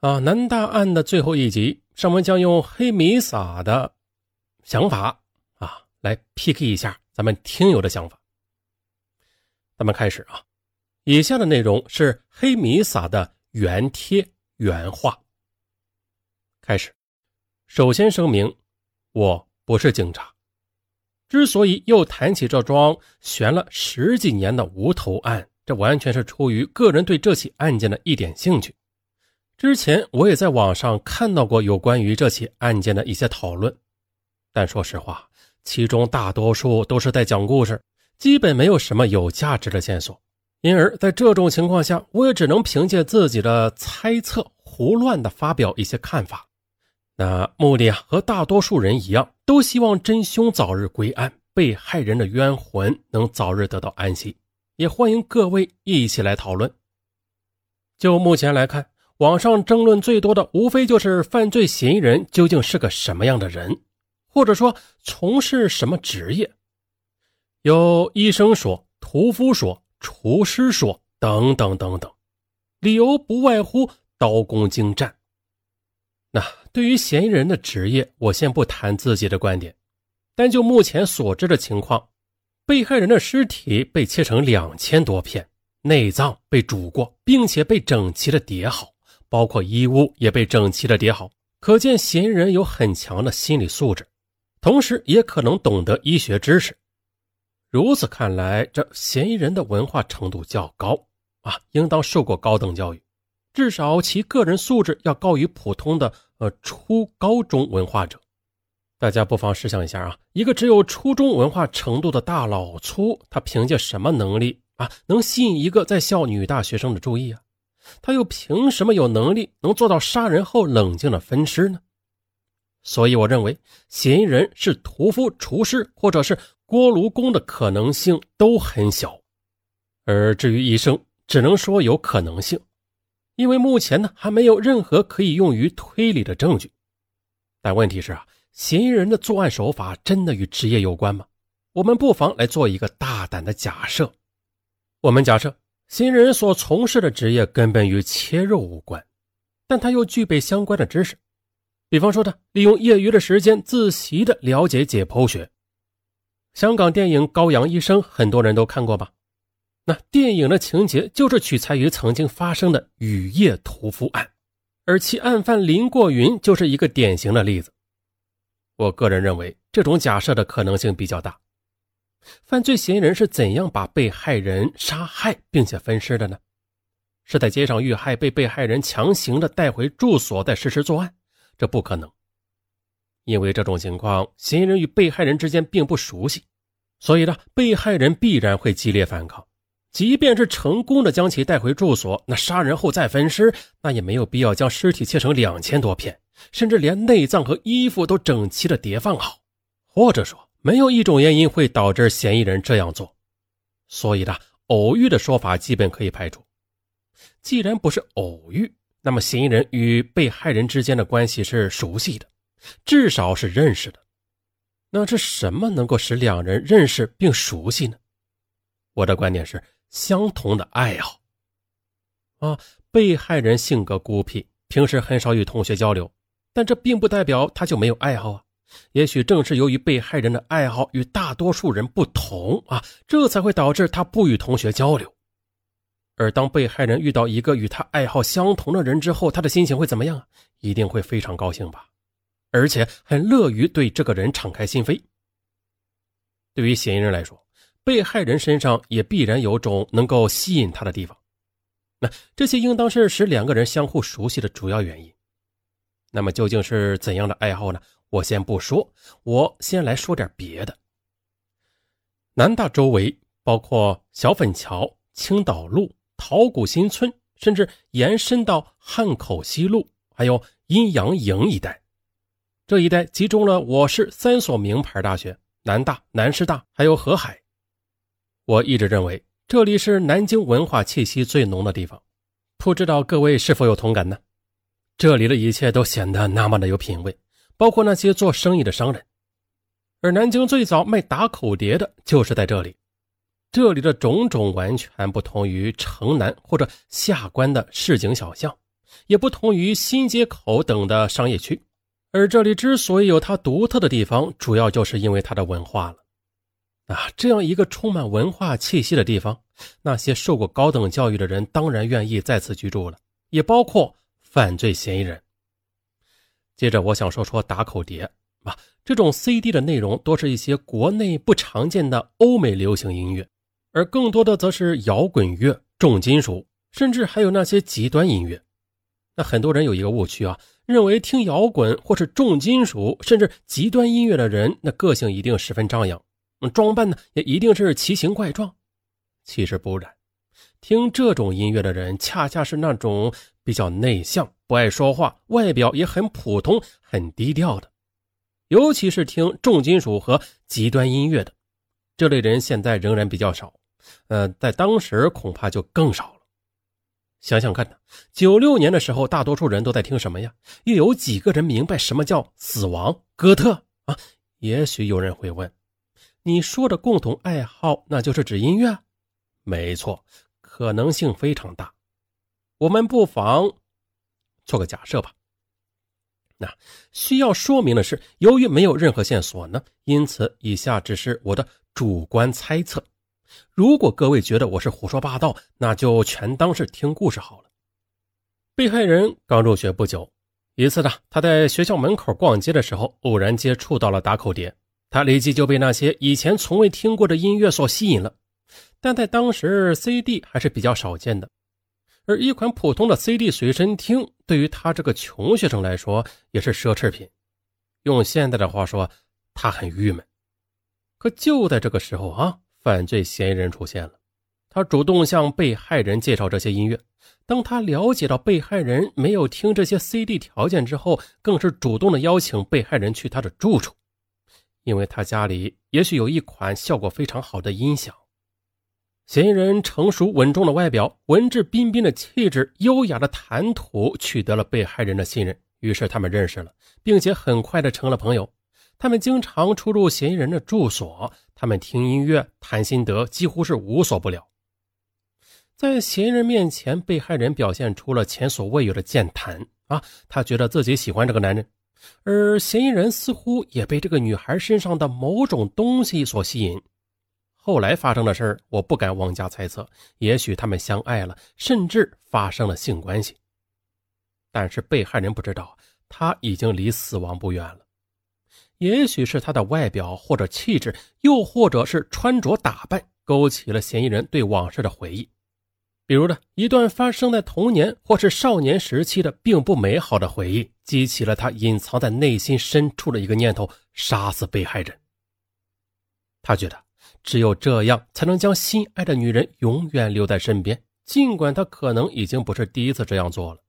啊，南大案的最后一集，上文将用黑米撒的想法啊来 PK 一下咱们听友的想法。咱们开始啊，以下的内容是黑米撒的原贴原话。开始，首先声明，我不是警察。之所以又谈起这桩悬了十几年的无头案，这完全是出于个人对这起案件的一点兴趣。之前我也在网上看到过有关于这起案件的一些讨论，但说实话，其中大多数都是在讲故事，基本没有什么有价值的线索。因而，在这种情况下，我也只能凭借自己的猜测，胡乱的发表一些看法。那目的啊，和大多数人一样，都希望真凶早日归案，被害人的冤魂能早日得到安息。也欢迎各位一起来讨论。就目前来看。网上争论最多的，无非就是犯罪嫌疑人究竟是个什么样的人，或者说从事什么职业。有医生说，屠夫说，厨师说，等等等等，理由不外乎刀工精湛。那对于嫌疑人的职业，我先不谈自己的观点，但就目前所知的情况，被害人的尸体被切成两千多片，内脏被煮过，并且被整齐的叠好。包括衣物也被整齐的叠好，可见嫌疑人有很强的心理素质，同时也可能懂得医学知识。如此看来，这嫌疑人的文化程度较高啊，应当受过高等教育，至少其个人素质要高于普通的呃初高中文化者。大家不妨试想一下啊，一个只有初中文化程度的大老粗，他凭借什么能力啊，能吸引一个在校女大学生的注意啊？他又凭什么有能力能做到杀人后冷静的分尸呢？所以我认为嫌疑人是屠夫、厨师或者是锅炉工的可能性都很小。而至于医生，只能说有可能性，因为目前呢还没有任何可以用于推理的证据。但问题是啊，嫌疑人的作案手法真的与职业有关吗？我们不妨来做一个大胆的假设，我们假设。新人所从事的职业根本与切肉无关，但他又具备相关的知识，比方说他利用业余的时间自习的了解解剖学。香港电影《羔羊医生》很多人都看过吧？那电影的情节就是取材于曾经发生的雨夜屠夫案，而其案犯林过云就是一个典型的例子。我个人认为这种假设的可能性比较大。犯罪嫌疑人是怎样把被害人杀害并且分尸的呢？是在街上遇害，被被害人强行的带回住所再实施作案？这不可能，因为这种情况，嫌疑人与被害人之间并不熟悉，所以呢，被害人必然会激烈反抗。即便是成功的将其带回住所，那杀人后再分尸，那也没有必要将尸体切成两千多片，甚至连内脏和衣服都整齐的叠放好，或者说。没有一种原因会导致嫌疑人这样做，所以呢，偶遇的说法基本可以排除。既然不是偶遇，那么嫌疑人与被害人之间的关系是熟悉的，至少是认识的。那是什么能够使两人认识并熟悉呢？我的观点是相同的爱好。啊，被害人性格孤僻，平时很少与同学交流，但这并不代表他就没有爱好啊。也许正是由于被害人的爱好与大多数人不同啊，这才会导致他不与同学交流。而当被害人遇到一个与他爱好相同的人之后，他的心情会怎么样啊？一定会非常高兴吧，而且很乐于对这个人敞开心扉。对于嫌疑人来说，被害人身上也必然有种能够吸引他的地方，那这些应当是使两个人相互熟悉的主要原因。那么究竟是怎样的爱好呢？我先不说，我先来说点别的。南大周围包括小粉桥、青岛路、桃谷新村，甚至延伸到汉口西路，还有阴阳营一带。这一带集中了我市三所名牌大学：南大、南师大，还有河海。我一直认为这里是南京文化气息最浓的地方，不知道各位是否有同感呢？这里的一切都显得那么的有品位。包括那些做生意的商人，而南京最早卖打口碟的就是在这里。这里的种种完全不同于城南或者下关的市井小巷，也不同于新街口等的商业区。而这里之所以有它独特的地方，主要就是因为它的文化了。啊，这样一个充满文化气息的地方，那些受过高等教育的人当然愿意在此居住了，也包括犯罪嫌疑人。接着，我想说说打口碟啊，这种 CD 的内容多是一些国内不常见的欧美流行音乐，而更多的则是摇滚乐、重金属，甚至还有那些极端音乐。那很多人有一个误区啊，认为听摇滚或是重金属，甚至极端音乐的人，那个性一定十分张扬。装扮呢也一定是奇形怪状，其实不然。听这种音乐的人，恰恰是那种比较内向、不爱说话、外表也很普通、很低调的。尤其是听重金属和极端音乐的这类人，现在仍然比较少。呃，在当时恐怕就更少了。想想看呢，九六年的时候，大多数人都在听什么呀？又有几个人明白什么叫死亡？哥特啊？也许有人会问。你说的共同爱好，那就是指音乐？没错，可能性非常大。我们不妨做个假设吧。那需要说明的是，由于没有任何线索呢，因此以下只是我的主观猜测。如果各位觉得我是胡说八道，那就全当是听故事好了。被害人刚入学不久，一次呢，他在学校门口逛街的时候，偶然接触到了打口碟。他立即就被那些以前从未听过的音乐所吸引了，但在当时 CD 还是比较少见的，而一款普通的 CD 随身听对于他这个穷学生来说也是奢侈品。用现在的话说，他很郁闷。可就在这个时候啊，犯罪嫌疑人出现了，他主动向被害人介绍这些音乐。当他了解到被害人没有听这些 CD 条件之后，更是主动的邀请被害人去他的住处。因为他家里也许有一款效果非常好的音响，嫌疑人成熟稳重的外表、文质彬彬的气质、优雅的谈吐，取得了被害人的信任。于是他们认识了，并且很快的成了朋友。他们经常出入嫌疑人的住所，他们听音乐、谈心得，几乎是无所不聊。在嫌疑人面前，被害人表现出了前所未有的健谈啊，他觉得自己喜欢这个男人。而嫌疑人似乎也被这个女孩身上的某种东西所吸引。后来发生的事我不敢妄加猜测。也许他们相爱了，甚至发生了性关系。但是被害人不知道，他已经离死亡不远了。也许是他的外表或者气质，又或者是穿着打扮，勾起了嫌疑人对往事的回忆。比如呢，一段发生在童年或是少年时期的并不美好的回忆，激起了他隐藏在内心深处的一个念头：杀死被害人。他觉得只有这样才能将心爱的女人永远留在身边，尽管他可能已经不是第一次这样做了。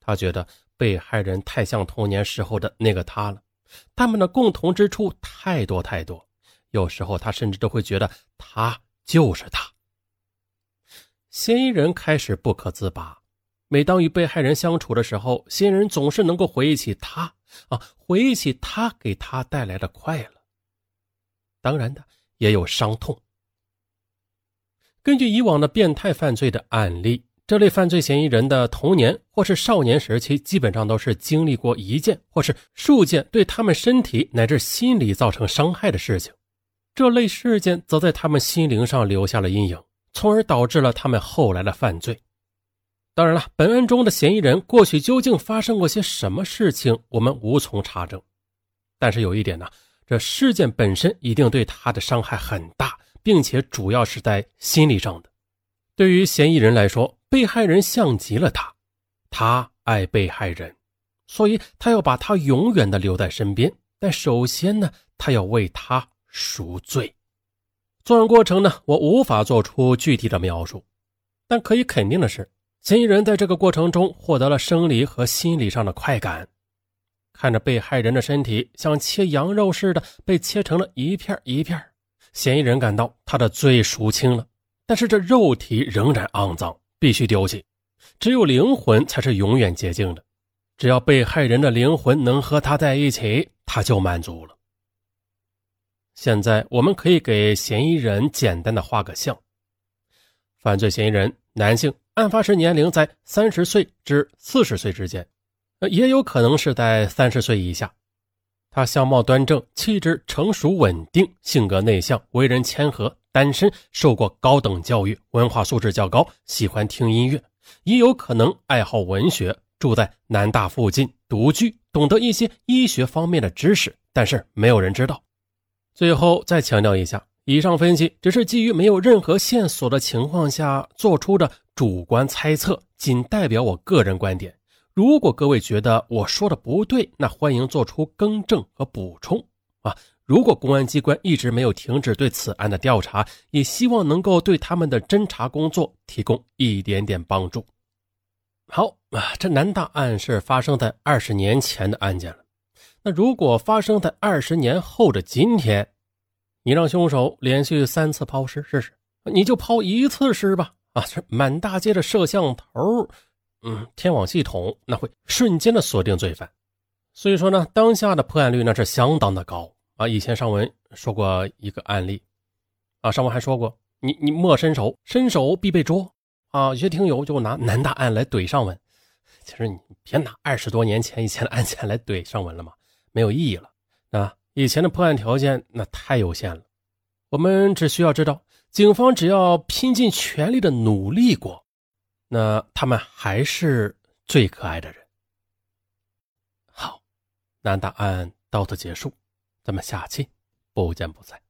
他觉得被害人太像童年时候的那个他了，他们的共同之处太多太多，有时候他甚至都会觉得他就是他。嫌疑人开始不可自拔。每当与被害人相处的时候，嫌疑人总是能够回忆起他啊，回忆起他给他带来的快乐。当然的，也有伤痛。根据以往的变态犯罪的案例，这类犯罪嫌疑人的童年或是少年时期，基本上都是经历过一件或是数件对他们身体乃至心理造成伤害的事情。这类事件则在他们心灵上留下了阴影。从而导致了他们后来的犯罪。当然了，本案中的嫌疑人过去究竟发生过些什么事情，我们无从查证。但是有一点呢，这事件本身一定对他的伤害很大，并且主要是在心理上的。对于嫌疑人来说，被害人像极了他，他爱被害人，所以他要把他永远的留在身边。但首先呢，他要为他赎罪。作案过程呢，我无法做出具体的描述，但可以肯定的是，嫌疑人在这个过程中获得了生理和心理上的快感。看着被害人的身体像切羊肉似的被切成了一片一片，嫌疑人感到他的罪赎清了。但是这肉体仍然肮脏，必须丢弃。只有灵魂才是永远洁净的。只要被害人的灵魂能和他在一起，他就满足了。现在我们可以给嫌疑人简单的画个像。犯罪嫌疑人，男性，案发时年龄在三十岁至四十岁之间，也有可能是在三十岁以下。他相貌端正，气质成熟稳定，性格内向，为人谦和，单身，受过高等教育，文化素质较高，喜欢听音乐，也有可能爱好文学，住在南大附近，独居，懂得一些医学方面的知识，但是没有人知道。最后再强调一下，以上分析只是基于没有任何线索的情况下做出的主观猜测，仅代表我个人观点。如果各位觉得我说的不对，那欢迎做出更正和补充啊！如果公安机关一直没有停止对此案的调查，也希望能够对他们的侦查工作提供一点点帮助。好啊，这南大案是发生在二十年前的案件了。那如果发生在二十年后的今天，你让凶手连续三次抛尸试试，你就抛一次尸吧！啊，这满大街的摄像头。嗯，天网系统那会瞬间的锁定罪犯，所以说呢，当下的破案率那是相当的高啊。以前上文说过一个案例，啊，上文还说过，你你莫伸手，伸手必被捉啊。有些听友就拿南大案来怼上文，其实你别拿二十多年前以前的案件来怼上文了嘛，没有意义了。啊，以前的破案条件那太有限了，我们只需要知道，警方只要拼尽全力的努力过。那他们还是最可爱的人。好，那答案到此结束，咱们下期不见不散。